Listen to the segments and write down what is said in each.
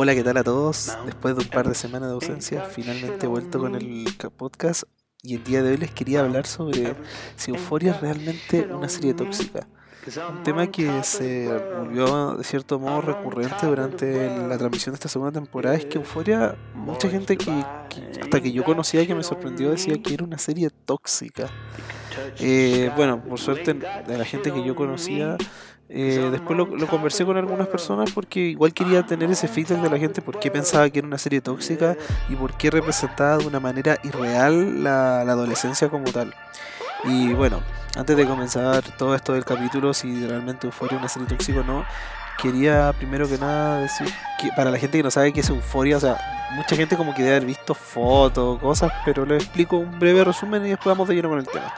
Hola, ¿qué tal a todos? Después de un par de semanas de ausencia, finalmente he vuelto con el podcast y el día de hoy les quería hablar sobre si Euforia es realmente una serie tóxica. Un tema que se volvió de cierto modo recurrente durante la transmisión de esta segunda temporada es que Euforia, mucha gente que, hasta que yo conocía que me sorprendió decía que era una serie tóxica. Eh, bueno, por suerte de la gente que yo conocía eh, después lo, conversé con algunas personas porque igual quería tener ese feedback de la gente por qué pensaba que era una serie tóxica y por qué representaba de una manera irreal la, la adolescencia como tal. Y bueno, antes de comenzar todo esto del capítulo, si realmente Euphoria es una serie tóxica o no, quería primero que nada decir que para la gente que no sabe qué es Euforia, o sea, mucha gente como que debe haber visto fotos, cosas, pero les explico un breve resumen y después vamos de lleno con el tema.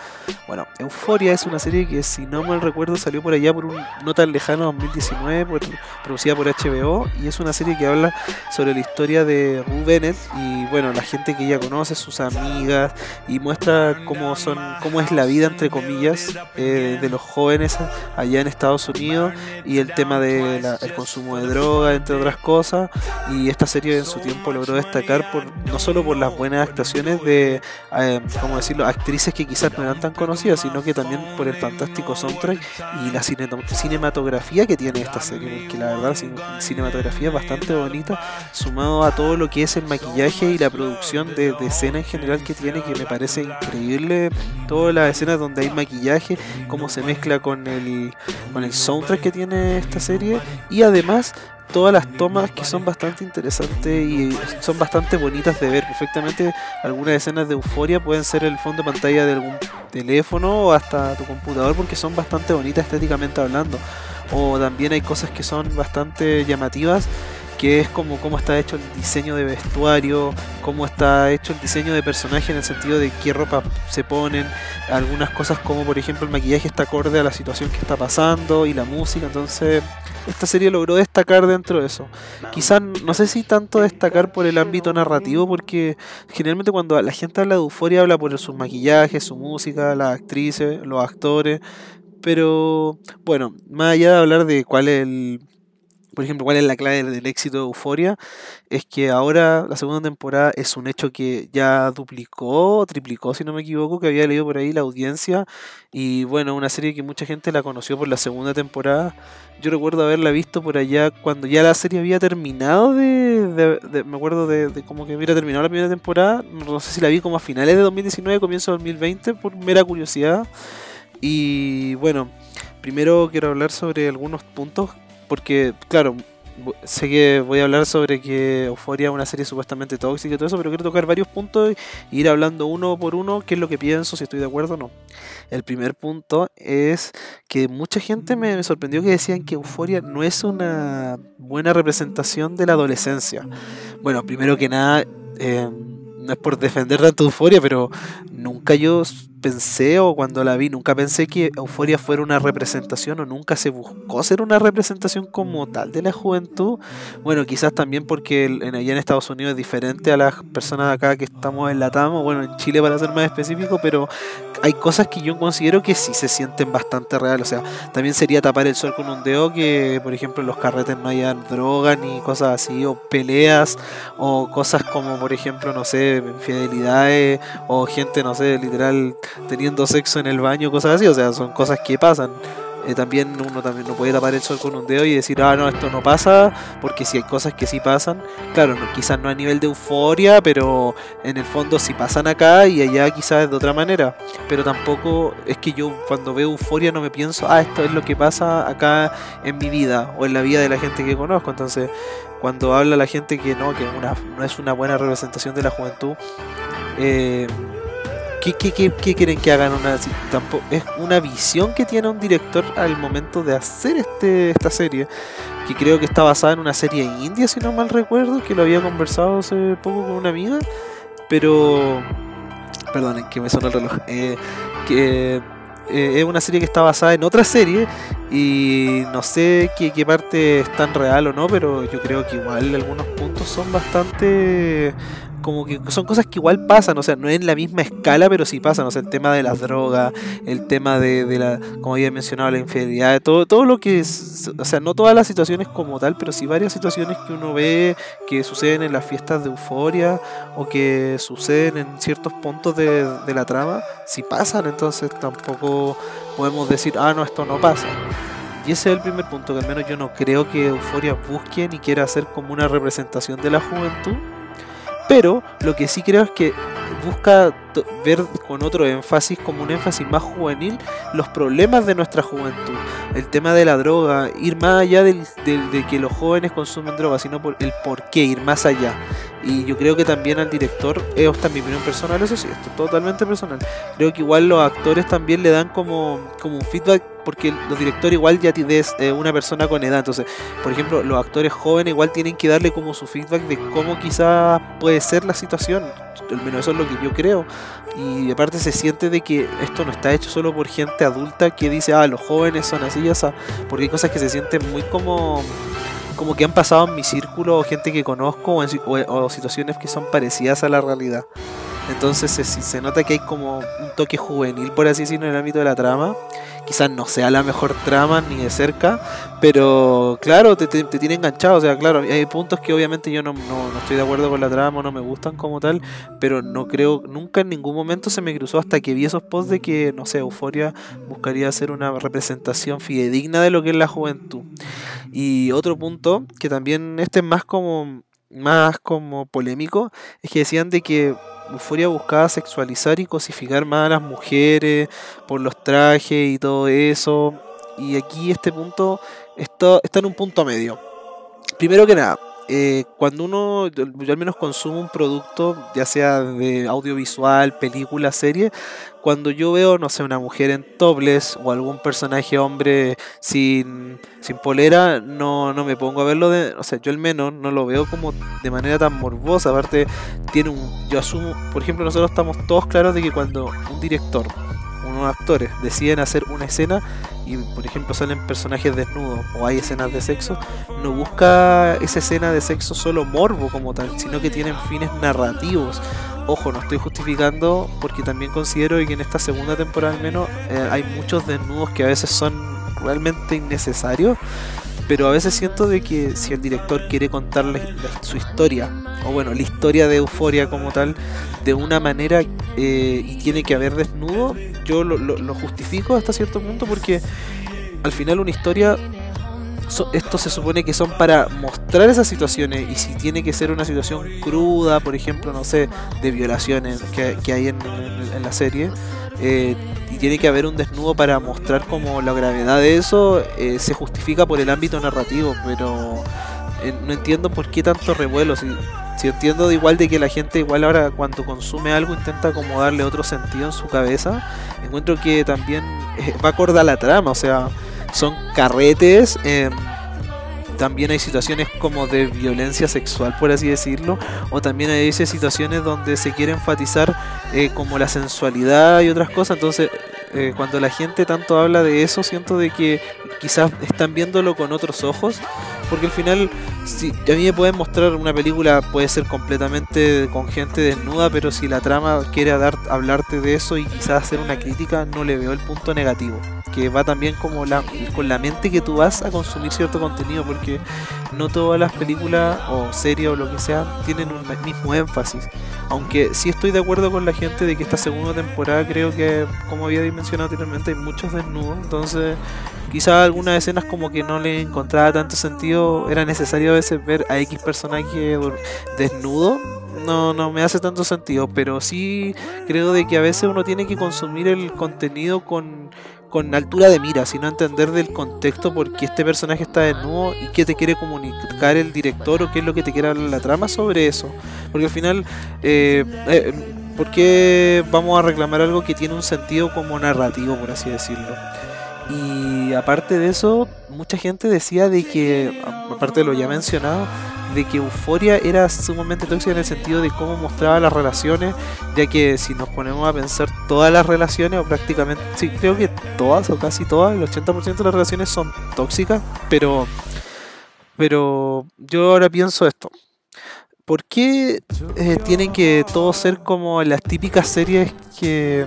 Bueno, Euforia es una serie que si no mal recuerdo salió por allá por un no tan lejano 2019, producida por HBO y es una serie que habla sobre la historia de Ru Bennett y bueno, la gente que ella conoce, sus amigas y muestra cómo son cómo es la vida entre comillas eh, de los jóvenes allá en Estados Unidos y el tema del consumo de droga, entre otras cosas y esta serie en su tiempo lo logró destacar por no solo por las buenas actuaciones de, eh, ¿cómo decirlo?, actrices que quizás no eran tan conocidas, sino que también por el fantástico soundtrack y la cinematografía que tiene esta serie, porque la verdad la cinematografía es bastante bonita, sumado a todo lo que es el maquillaje y la producción de, de escena en general que tiene, que me parece increíble, todas las escenas donde hay maquillaje, cómo se mezcla con el, con el soundtrack que tiene esta serie, y además todas las tomas que son bastante interesantes y son bastante bonitas de ver. Perfectamente algunas escenas de euforia pueden ser el fondo de pantalla de algún teléfono o hasta tu computador porque son bastante bonitas estéticamente hablando. O también hay cosas que son bastante llamativas que es como cómo está hecho el diseño de vestuario, cómo está hecho el diseño de personaje en el sentido de qué ropa se ponen, algunas cosas como por ejemplo el maquillaje está acorde a la situación que está pasando y la música, entonces esta serie logró destacar dentro de eso. Quizás no sé si tanto destacar por el ámbito narrativo, porque generalmente cuando la gente habla de euforia habla por sus maquillajes, su música, las actrices, los actores, pero bueno, más allá de hablar de cuál es el por ejemplo, cuál es la clave del éxito de Euforia, es que ahora la segunda temporada es un hecho que ya duplicó, triplicó, si no me equivoco, que había leído por ahí la audiencia. Y bueno, una serie que mucha gente la conoció por la segunda temporada. Yo recuerdo haberla visto por allá cuando ya la serie había terminado de... me acuerdo de, de, como que hubiera terminado la primera temporada. No sé si la vi como a finales de 2019, comienzo de 2020, por mera curiosidad. Y bueno, primero quiero hablar sobre algunos puntos porque, claro, sé que voy a hablar sobre que Euforia es una serie supuestamente tóxica y todo eso, pero quiero tocar varios puntos e ir hablando uno por uno qué es lo que pienso, si estoy de acuerdo o no. El primer punto es que mucha gente me sorprendió que decían que Euforia no es una buena representación de la adolescencia. Bueno, primero que nada, eh, no es por defender tanto Euforia, pero nunca yo pensé o cuando la vi, nunca pensé que Euforia fuera una representación o nunca se buscó ser una representación como tal de la juventud. Bueno, quizás también porque en, allá en Estados Unidos es diferente a las personas acá que estamos en Latam o bueno, en Chile para ser más específico, pero hay cosas que yo considero que sí se sienten bastante reales. O sea, también sería tapar el sol con un dedo que, por ejemplo, en los carretes no hayan droga ni cosas así, o peleas, o cosas como, por ejemplo, no sé, infidelidades, o gente, no sé, literal teniendo sexo en el baño, cosas así, o sea, son cosas que pasan. Eh, también uno también no puede tapar el sol con un dedo y decir, ah, no, esto no pasa, porque si hay cosas que sí pasan, claro, no, quizás no a nivel de euforia, pero en el fondo sí pasan acá y allá quizás de otra manera. Pero tampoco es que yo cuando veo euforia no me pienso, ah, esto es lo que pasa acá en mi vida o en la vida de la gente que conozco. Entonces, cuando habla la gente que no, que una, no es una buena representación de la juventud, eh, ¿Qué, quieren que hagan? Una, es una visión que tiene un director al momento de hacer este, esta serie, que creo que está basada en una serie india, si no mal recuerdo, que lo había conversado hace poco con una amiga, pero... Perdonen, que me sonó el reloj. Eh, que eh, es una serie que está basada en otra serie y no sé qué, qué, parte es tan real o no, pero yo creo que igual algunos puntos son bastante como que son cosas que igual pasan, o sea, no en la misma escala, pero sí pasan, o sea, el tema de las drogas, el tema de, de la, como había mencionado, la infidelidad, todo, todo lo que es, o sea, no todas las situaciones como tal, pero sí varias situaciones que uno ve que suceden en las fiestas de euforia o que suceden en ciertos puntos de, de la trama, sí pasan, entonces tampoco podemos decir, ah, no, esto no pasa. Y ese es el primer punto, que al menos yo no creo que Euforia busque ni quiera hacer como una representación de la juventud. Pero lo que sí creo es que busca ver con otro énfasis, como un énfasis más juvenil, los problemas de nuestra juventud. El tema de la droga, ir más allá del, de que los jóvenes consumen droga, sino por el por qué, ir más allá. Y yo creo que también al director, es mi opinión personal, eso sí, esto es totalmente personal. Creo que igual los actores también le dan como, como un feedback, porque los directores igual ya tienes eh, una persona con edad. Entonces, por ejemplo, los actores jóvenes igual tienen que darle como su feedback de cómo quizá puede ser la situación. Al menos eso es lo que yo creo. Y aparte se siente de que esto no está hecho solo por gente adulta que dice, ah, los jóvenes son así, ya porque hay cosas que se sienten muy como como que han pasado en mi círculo o gente que conozco o, situaciones que son parecidas a la realidad. Entonces se, se nota que hay como un toque juvenil, por así decirlo, en el ámbito de la trama quizás no sea la mejor trama ni de cerca, pero claro, te, tiene enganchado. O sea, claro, hay puntos que obviamente yo no, no, estoy de acuerdo con la trama, no me gustan como tal, pero no creo, nunca en ningún momento se me cruzó hasta que vi esos posts de que, no sé, Euforia buscaría hacer una representación fidedigna de lo que es la juventud. Y otro punto, que también este es más como más como polémico, es que decían de que Euforia buscaba sexualizar y cosificar más a las mujeres por los trajes y todo eso. Y aquí este punto está, está en un punto medio. Primero que nada, eh, cuando uno, yo al menos consumo un producto, ya sea de audiovisual, película, serie, cuando yo veo, no sé, una mujer en topless o algún personaje hombre sin, sin polera, no, no me pongo a verlo de, o sea, yo al menos no lo veo como de manera tan morbosa, aparte tiene un, yo asumo, por ejemplo, nosotros estamos todos claros de que cuando un director actores deciden hacer una escena y por ejemplo salen personajes desnudos o hay escenas de sexo, no busca esa escena de sexo solo morbo como tal, sino que tienen fines narrativos. Ojo, no estoy justificando porque también considero que en esta segunda temporada al menos eh, hay muchos desnudos que a veces son realmente innecesarios pero a veces siento de que si el director quiere contarle su historia, o bueno, la historia de Euforia como tal, de una manera eh, y tiene que haber desnudo, yo lo, justifico hasta cierto punto porque al final una historia esto se supone que son para mostrar esas situaciones y si tiene que ser una situación cruda, por ejemplo, no sé, de violaciones que, hay en, la serie, eh, y tiene que haber un desnudo para mostrar como la gravedad de eso, eh, se justifica por el ámbito narrativo, pero eh, no entiendo por qué tanto revuelo. Si, si entiendo igual de que la gente igual ahora cuando consume algo intenta como darle otro sentido en su cabeza, encuentro que también va acorde a la trama, o sea, son carretes. Em, también hay situaciones como de violencia sexual, por así decirlo, o también hay situaciones donde se quiere enfatizar eh, como la sensualidad y otras cosas, entonces eh, cuando la gente tanto habla de eso, siento de que quizás están viéndolo con otros ojos, porque al final, si a mí me pueden mostrar una película, puede ser completamente con gente desnuda, pero si la trama quiere dar, hablarte de eso y quizás hacer una crítica, no le veo el punto negativo que va también como la, con la mente que tú vas a consumir cierto contenido, porque no todas las películas o series o lo que sea tienen un mismo énfasis. Aunque sí estoy de acuerdo con la gente de que esta segunda temporada creo que, como había mencionado anteriormente, hay muchos desnudos, entonces quizás algunas escenas como que no le encontraba tanto sentido, era necesario a veces ver a X personaje desnudo no, no me hace tanto sentido, pero sí creo de que a veces uno tiene que consumir el contenido con, con altura de mira, sino entender del contexto por qué este personaje está desnudo y qué te quiere comunicar el director o qué es lo que te quiere hablar la trama sobre eso. Porque al final, eh, eh, ¿por qué vamos a reclamar algo que tiene un sentido como narrativo, por así decirlo? Y aparte de eso, mucha gente decía de que, aparte de lo ya mencionado, de que Euforia era sumamente tóxica en el sentido de cómo mostraba las relaciones, ya que si nos ponemos a pensar todas las relaciones, o prácticamente, sí, creo que todas o casi todas, el 80% de las relaciones son tóxicas, pero, pero yo ahora pienso esto. ¿por qué eh, tienen que todos ser como las típicas series que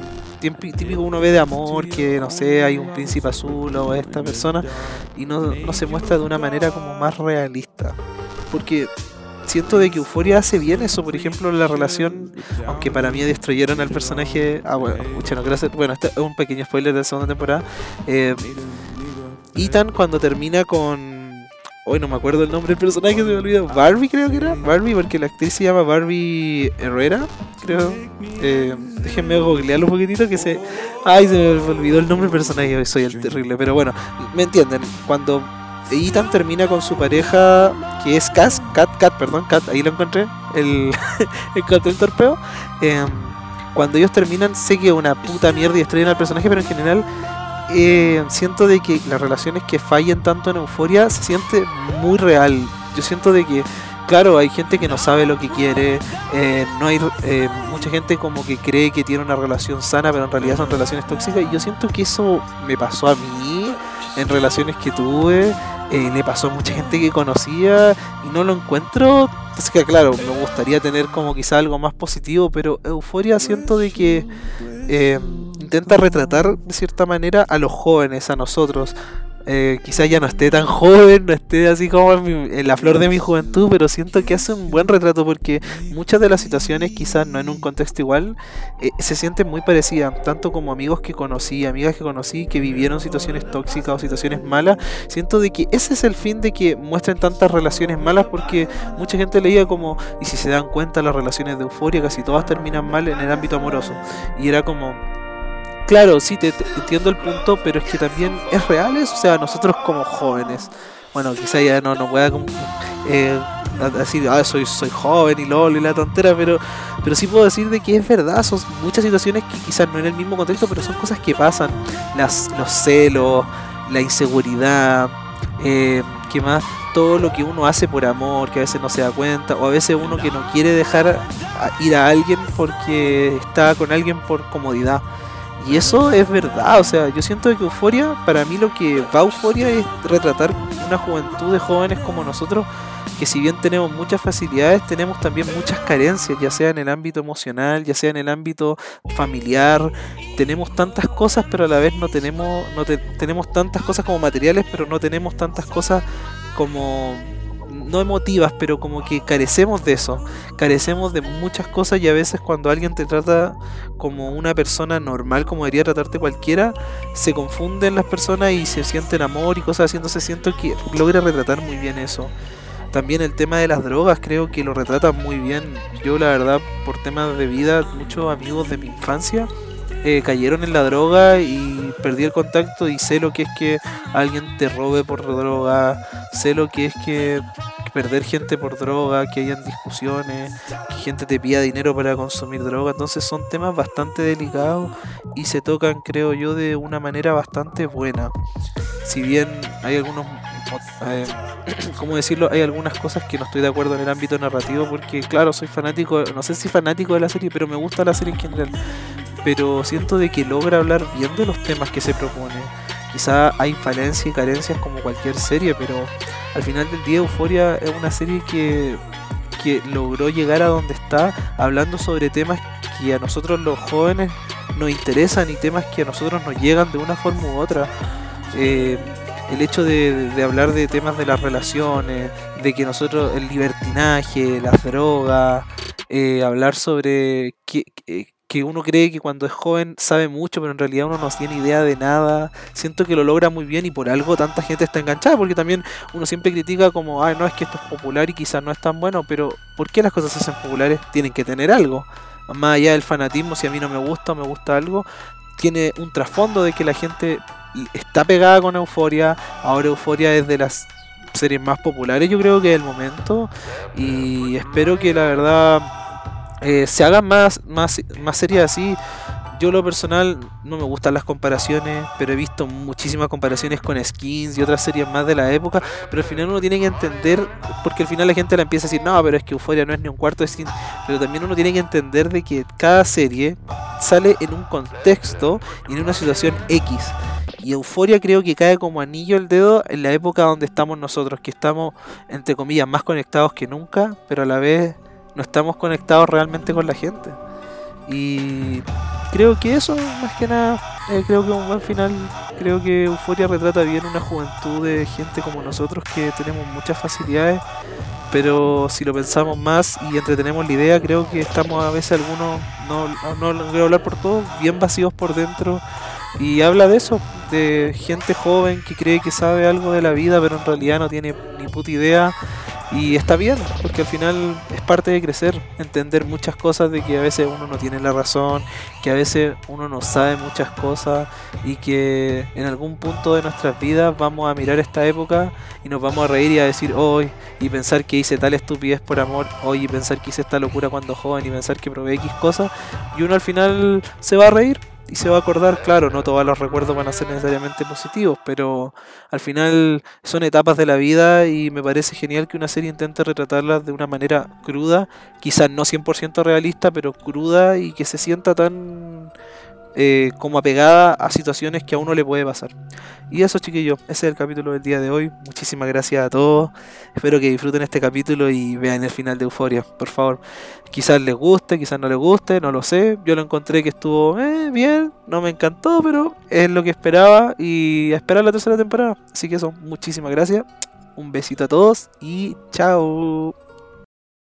típico uno ve de amor, que no sé, hay un príncipe azul o esta persona, y no, no se muestra de una manera como más realista? Porque siento de que Euforia hace bien eso, por ejemplo, la relación, aunque para mí destruyeron al personaje, ah bueno, no quiero hacer, bueno, este es un pequeño spoiler de la segunda temporada, eh, Ethan cuando termina con Hoy no me acuerdo el nombre del personaje, se me olvidó. Barbie creo que era. Barbie, porque la actriz se llama Barbie Herrera, creo. Eh, déjenme googlearlo un poquitito que se... Ay, se me olvidó el nombre del personaje, soy el terrible. Pero bueno, me entienden. Cuando Ethan termina con su pareja, que es Kat, Kat, Kat, perdón, Kat, ahí lo encontré, el, el del torpeo. Em, cuando ellos terminan, sé que una puta mierda y estrellan al personaje, pero en general eh, siento de que las relaciones que fallen tanto en euforia se siente muy real. Yo siento de que, claro, hay gente que no sabe lo que quiere, eh, no hay eh, mucha gente como que cree que tiene una relación sana, pero en realidad son relaciones tóxicas. Y yo siento que eso me pasó a mí en relaciones que tuve eh, le pasó a mucha gente que conocía y no lo encuentro. Entonces que claro, me gustaría tener como quizá algo más positivo, pero Euforia siento de que eh, intenta retratar de cierta manera a los jóvenes, a nosotros, eh, quizás ya no esté tan joven, no esté así como en, la flor de mi juventud, pero siento que hace un buen retrato porque muchas de las situaciones, quizás no en un contexto igual, eh, se sienten muy parecidas, tanto como amigos que conocí, amigas que conocí que vivieron situaciones tóxicas o situaciones malas. Siento de que ese es el fin de que muestren tantas relaciones malas porque mucha gente leía como, y si se dan cuenta las relaciones de euforia, casi todas terminan mal en el ámbito amoroso. Y era como Claro, sí, te, entiendo el punto, pero es que también es real eso. O sea, nosotros como jóvenes, bueno, quizá ya no, no pueda eh, decir, ah, soy, soy joven y lol y la tontera, pero, pero sí puedo decir de que es verdad. Son muchas situaciones que quizás no en el mismo contexto, pero son cosas que pasan. Las, los celos, la inseguridad, eh, que más todo lo que uno hace por amor, que a veces no se da cuenta, o a veces uno que no quiere dejar ir a alguien porque está con alguien por comodidad. Y eso es verdad, o sea, yo siento que Euforia, para mí lo que va a Euforia es retratar una juventud de jóvenes como nosotros, que si bien tenemos muchas facilidades, tenemos también muchas carencias, ya sea en el ámbito emocional, ya sea en el ámbito familiar, tenemos tantas cosas, pero a la vez no tenemos, no tenemos tantas cosas como materiales, pero no tenemos tantas cosas como no emotivas, pero como que carecemos de eso, carecemos de muchas cosas y a veces cuando alguien te trata como una persona normal, como debería tratarte cualquiera, se confunden las personas y se sienten amor y cosas así, entonces siento que logra retratar muy bien eso. También el tema de las drogas creo que lo retrata muy bien. Yo la verdad por temas de vida, muchos amigos de mi infancia eh, cayeron en la droga y perdí el contacto y sé lo que es que alguien te robe por droga, sé lo que es que perder gente por droga, que hayan discusiones, que gente te pida dinero para consumir droga. Entonces son temas bastante delicados y se tocan, creo yo, de una manera bastante buena. Si bien hay algunos eh, ¿cómo decirlo? Hay algunas cosas que no estoy de acuerdo en el ámbito narrativo porque, claro, soy fanático, no sé si fanático de la serie, pero me gusta la serie en general pero siento de que logra hablar bien de los temas que se propone. Quizá hay falencias y carencias como cualquier serie, pero al final del día Euforia es una serie que, que logró llegar a donde está hablando sobre temas que a nosotros los jóvenes nos interesan y temas que a nosotros nos llegan de una forma u otra. Eh, el hecho de, hablar de temas de las relaciones, de que nosotros el libertinaje, las drogas, eh, hablar sobre qué, que uno cree que cuando es joven sabe mucho, pero en realidad uno no tiene idea de nada. Siento que lo logra muy bien y por algo tanta gente está enganchada, porque también uno siempre critica como, ay, no, es que esto es popular y quizás no es tan bueno, pero ¿por qué las cosas se hacen populares? Tienen que tener algo. Más allá del fanatismo, si a mí no me gusta o me gusta algo, tiene un trasfondo de que la gente está pegada con Euforia. Ahora Euforia es de las series más populares, yo creo que es el momento. Y espero que la verdad eh, se hagan más, más, más así. Yo lo personal no me gustan las comparaciones, pero he visto muchísimas comparaciones con skins y otras series más de la época, pero al final uno tiene que entender, porque al final la gente la empieza a decir, no, pero es que Euphoria no es ni un cuarto de skin, pero también uno tiene que entender de que cada serie sale en un contexto y en una situación X. Y Euforia creo que cae como anillo el dedo en la época donde estamos nosotros, que estamos, entre comillas, más conectados que nunca, pero a la vez no estamos conectados realmente con la gente. Y creo que eso, más que nada, eh, creo que un buen final. Creo que Euforia retrata bien una juventud de gente como nosotros que tenemos muchas facilidades, pero si lo pensamos más y entretenemos la idea, creo que estamos a veces algunos, no, no, quiero hablar por todos, bien vacíos por dentro. Y habla de eso, de gente joven que cree que sabe algo de la vida, pero en realidad no tiene ni puta idea y está bien, porque al final es parte de crecer, entender muchas cosas de que a veces uno no tiene la razón, que a veces uno no sabe muchas cosas y que en algún punto de nuestras vidas vamos a mirar esta época y nos vamos a reír y a decir hoy y pensar que hice tal estupidez por amor hoy y pensar que hice esta locura cuando joven y pensar que probé X cosas y uno al final se va a reír y se va a acordar, claro, no todos los recuerdos van a ser necesariamente positivos, pero al final son etapas de la vida y me parece genial que una serie intente retratarlas de una manera cruda, quizás no 100% realista, pero cruda y que se sienta tan eh, como apegada a situaciones que a uno le puede pasar. Y eso chiquillos, ese es el capítulo del día de hoy. Muchísimas gracias a todos. Espero que disfruten este capítulo y vean el final de Euforia, por favor. Quizás les guste, quizás no les guste, no lo sé. Yo lo encontré que estuvo eh, bien, no me encantó, pero es lo que esperaba y a esperar la tercera temporada. Así que eso, muchísimas gracias. Un besito a todos y chao.